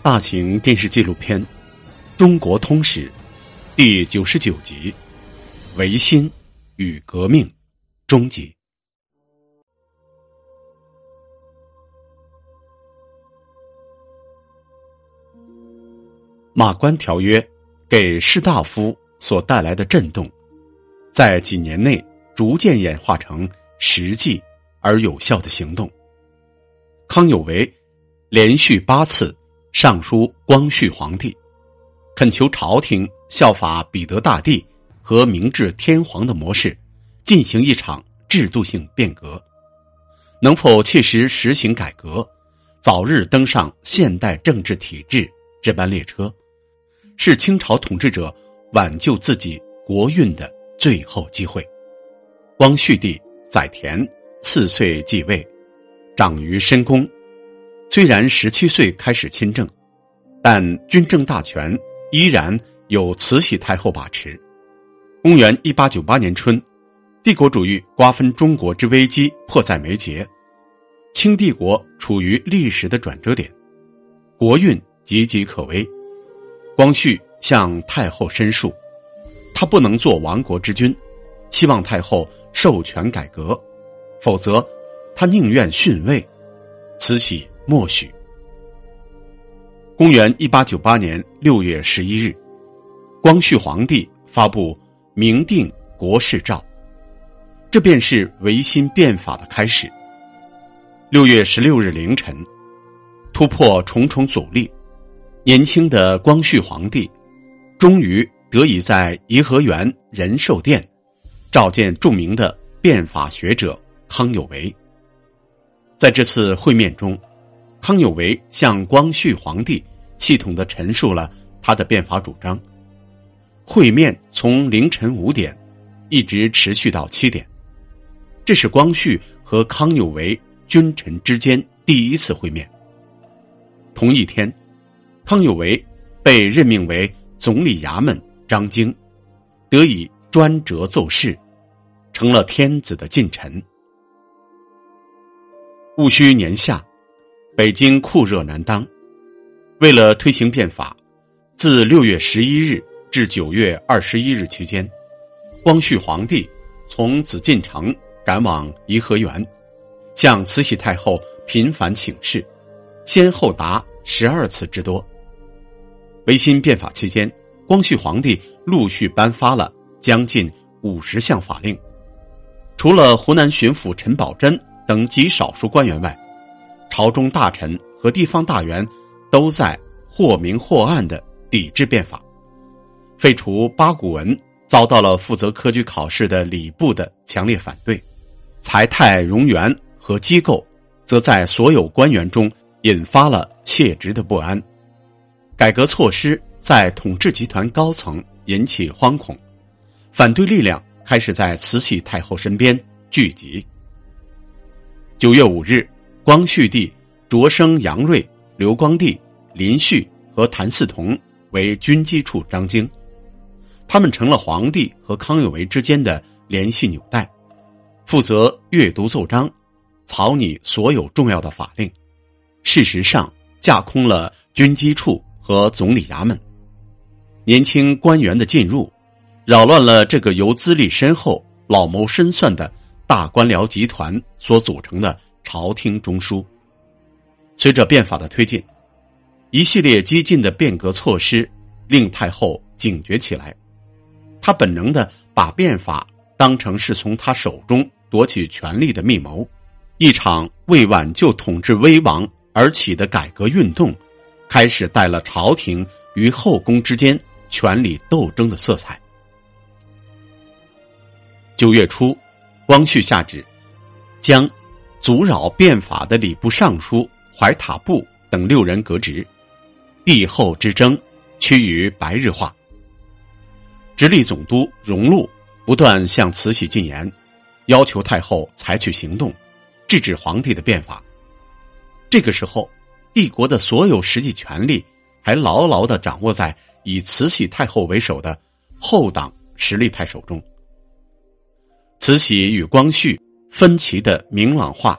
大型电视纪录片《中国通史》第九十九集：维新与革命终结。马关条约给士大夫所带来的震动，在几年内逐渐演化成实际而有效的行动。康有为连续八次。上书光绪皇帝，恳求朝廷效法彼得大帝和明治天皇的模式，进行一场制度性变革。能否切实实行改革，早日登上现代政治体制这班列车，是清朝统治者挽救自己国运的最后机会。光绪帝载湉四岁继位，长于深宫。虽然十七岁开始亲政，但军政大权依然由慈禧太后把持。公元一八九八年春，帝国主义瓜分中国之危机迫在眉睫，清帝国处于历史的转折点，国运岌岌可危。光绪向太后申诉，他不能做亡国之君，希望太后授权改革，否则他宁愿逊位。慈禧。默许。公元一八九八年六月十一日，光绪皇帝发布明定国事诏，这便是维新变法的开始。六月十六日凌晨，突破重重阻力，年轻的光绪皇帝终于得以在颐和园仁寿殿召见著名的变法学者康有为。在这次会面中。康有为向光绪皇帝系统的陈述了他的变法主张。会面从凌晨五点一直持续到七点，这是光绪和康有为君臣之间第一次会面。同一天，康有为被任命为总理衙门张京，得以专折奏事，成了天子的近臣。戊戌年夏。北京酷热难当，为了推行变法，自六月十一日至九月二十一日期间，光绪皇帝从紫禁城赶往颐和园，向慈禧太后频繁请示，先后达十二次之多。维新变法期间，光绪皇帝陆续颁发了将近五十项法令，除了湖南巡抚陈宝箴等极少数官员外。朝中大臣和地方大员都在或明或暗的抵制变法，废除八股文遭到了负责科举考试的礼部的强烈反对，财泰荣源和机构则在所有官员中引发了卸职的不安，改革措施在统治集团高层引起惶恐，反对力量开始在慈禧太后身边聚集。九月五日。光绪帝擢升杨锐、刘光第、林旭和谭嗣同为军机处张京，他们成了皇帝和康有为之间的联系纽带，负责阅读奏章、草拟所有重要的法令。事实上，架空了军机处和总理衙门。年轻官员的进入，扰乱了这个由资历深厚、老谋深算的大官僚集团所组成的。朝廷中枢。随着变法的推进，一系列激进的变革措施令太后警觉起来。他本能的把变法当成是从他手中夺取权力的密谋。一场为挽救统治危亡而起的改革运动，开始带了朝廷与后宫之间权力斗争的色彩。九月初，光绪下旨，将。阻扰变法的礼部尚书怀塔布等六人革职，帝后之争趋于白日化。直隶总督荣禄不断向慈禧进言，要求太后采取行动，制止皇帝的变法。这个时候，帝国的所有实际权力还牢牢的掌握在以慈禧太后为首的后党实力派手中。慈禧与光绪。分歧的明朗化，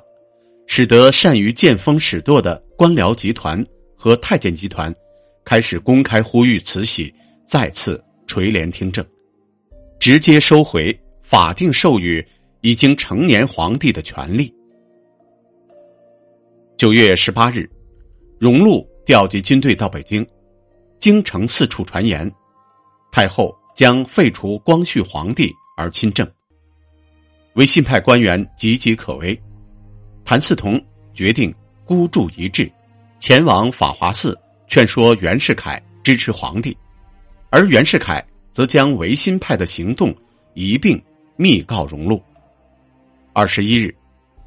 使得善于见风使舵的官僚集团和太监集团开始公开呼吁慈禧再次垂帘听政，直接收回法定授予已经成年皇帝的权利。九月十八日，荣禄调集军队到北京，京城四处传言，太后将废除光绪皇帝而亲政。维新派官员岌岌可危，谭嗣同决定孤注一掷，前往法华寺劝说袁世凯支持皇帝，而袁世凯则将维新派的行动一并密告荣禄。二十一日，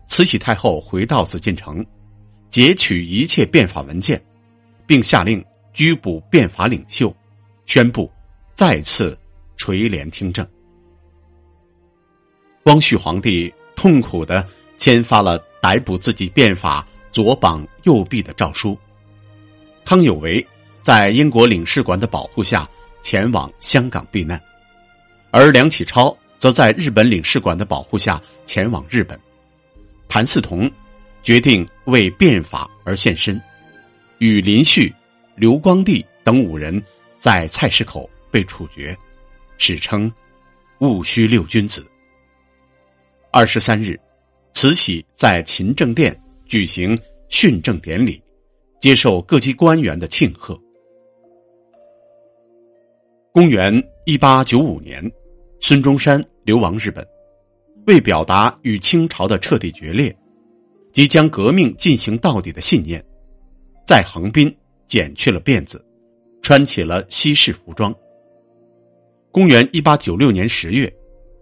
慈禧太后回到紫禁城。截取一切变法文件，并下令拘捕变法领袖，宣布再次垂帘听政。光绪皇帝痛苦的签发了逮捕自己变法左膀右臂的诏书。康有为在英国领事馆的保护下前往香港避难，而梁启超则在日本领事馆的保护下前往日本。谭嗣同。决定为变法而献身，与林旭、刘光第等五人在菜市口被处决，史称“戊戌六君子”。二十三日，慈禧在勤政殿举行训政典礼，接受各级官员的庆贺。公元一八九五年，孙中山流亡日本，为表达与清朝的彻底决裂。即将革命进行到底的信念，在横滨剪去了辫子，穿起了西式服装。公元一八九六年十月，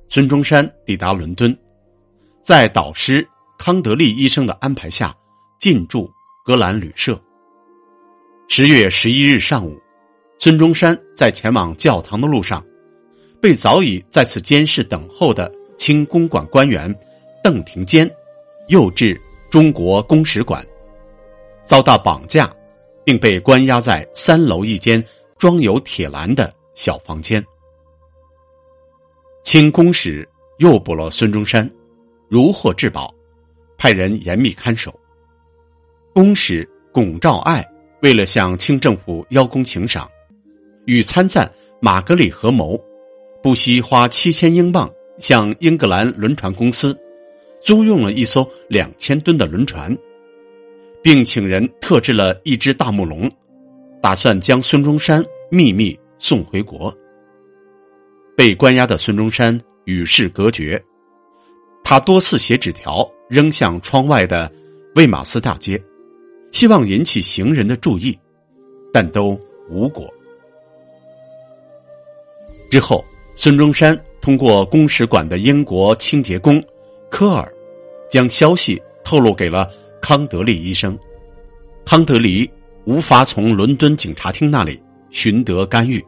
孙中山抵达伦敦，在导师康德利医生的安排下，进驻格兰旅社。十月十一日上午，孙中山在前往教堂的路上，被早已在此监视等候的清公馆官员邓廷坚诱至。中国公使馆遭到绑架，并被关押在三楼一间装有铁栏的小房间。清公使诱捕了孙中山，如获至宝，派人严密看守。公使龚兆爱为了向清政府邀功请赏，与参赞马格里合谋，不惜花七千英镑向英格兰轮船公司。租用了一艘两千吨的轮船，并请人特制了一只大木龙，打算将孙中山秘密送回国。被关押的孙中山与世隔绝，他多次写纸条扔向窗外的魏玛斯大街，希望引起行人的注意，但都无果。之后，孙中山通过公使馆的英国清洁工。科尔将消息透露给了康德利医生，康德黎无法从伦敦警察厅那里寻得干预，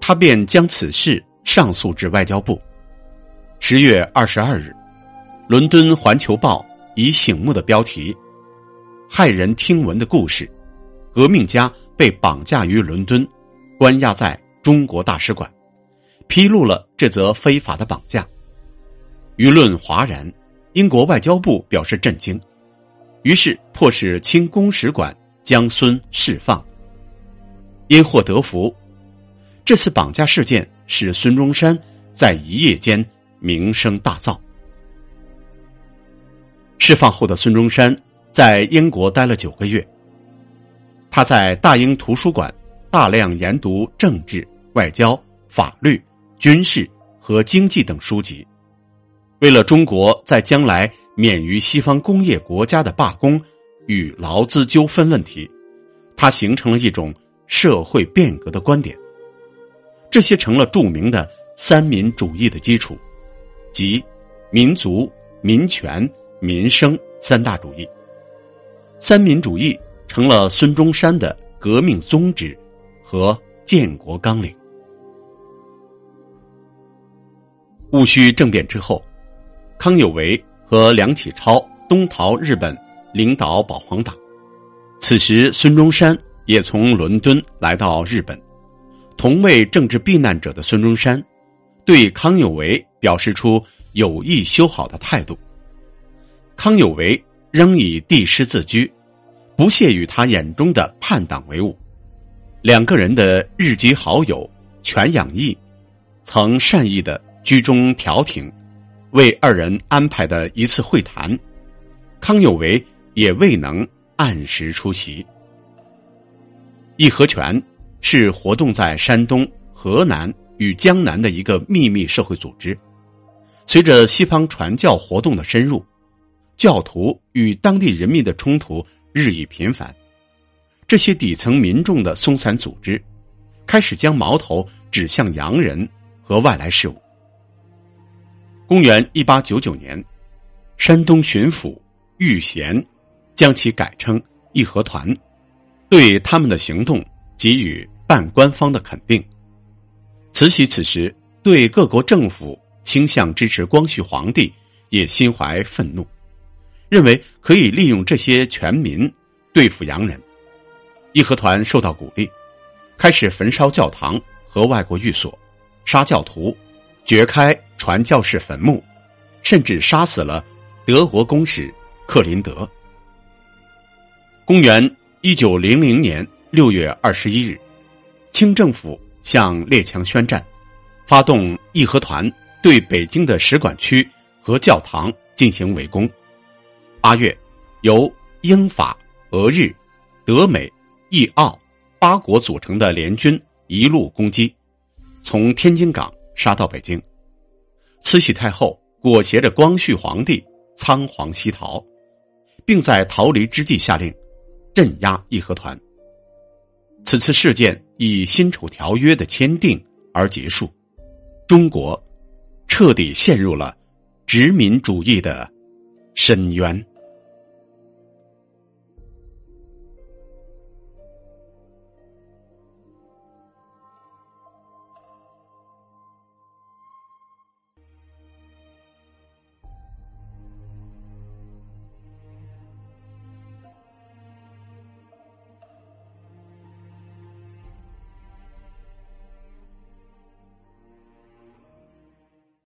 他便将此事上诉至外交部。十月二十二日，伦敦《环球报》以醒目的标题“骇人听闻的故事：革命家被绑架于伦敦，关押在中国大使馆”，披露了这则非法的绑架。舆论哗然，英国外交部表示震惊，于是迫使清公使馆将孙释放。因祸得福，这次绑架事件使孙中山在一夜间名声大噪。释放后的孙中山在英国待了九个月，他在大英图书馆大量研读政治、外交、法律、军事和经济等书籍。为了中国在将来免于西方工业国家的罢工与劳资纠纷问题，他形成了一种社会变革的观点。这些成了著名的三民主义的基础，即民族、民权、民生三大主义。三民主义成了孙中山的革命宗旨和建国纲领。戊戌政变之后。康有为和梁启超东逃日本，领导保皇党。此时，孙中山也从伦敦来到日本。同为政治避难者的孙中山，对康有为表示出有意修好的态度。康有为仍以帝师自居，不屑与他眼中的叛党为伍。两个人的日籍好友全养义，曾善意的居中调停，为二人安排的一次会谈，康有为也未能按时出席。义和拳是活动在山东、河南与江南的一个秘密社会组织。随着西方传教活动的深入，教徒与当地人民的冲突日益频繁，这些底层民众的松散组织开始将矛头指向洋人和外来事物。公元一八九九年，山东巡抚玉贤将其改称义和团。对他们的行动给予半官方的肯定。慈禧此时对各国政府倾向支持光绪皇帝也心怀愤怒，认为可以利用这些全民对付洋人。义和团受到鼓励，开始焚烧教堂和外国寓所，杀教徒，掘开传教士坟墓，甚至杀死了德国公使克林德。公元。一九零零年六月二十一日，清政府向列强宣战，发动义和团对北京的使馆区和教堂进行围攻。八月，由英法俄日德美意奥八国组成的联军一路攻击，从天津港杀到北京。慈禧太后裹挟着光绪皇帝仓皇西逃，并在逃离之际下令。镇压义和团。此次事件以辛丑条约的签订而结束，中国彻底陷入了殖民主义的深渊。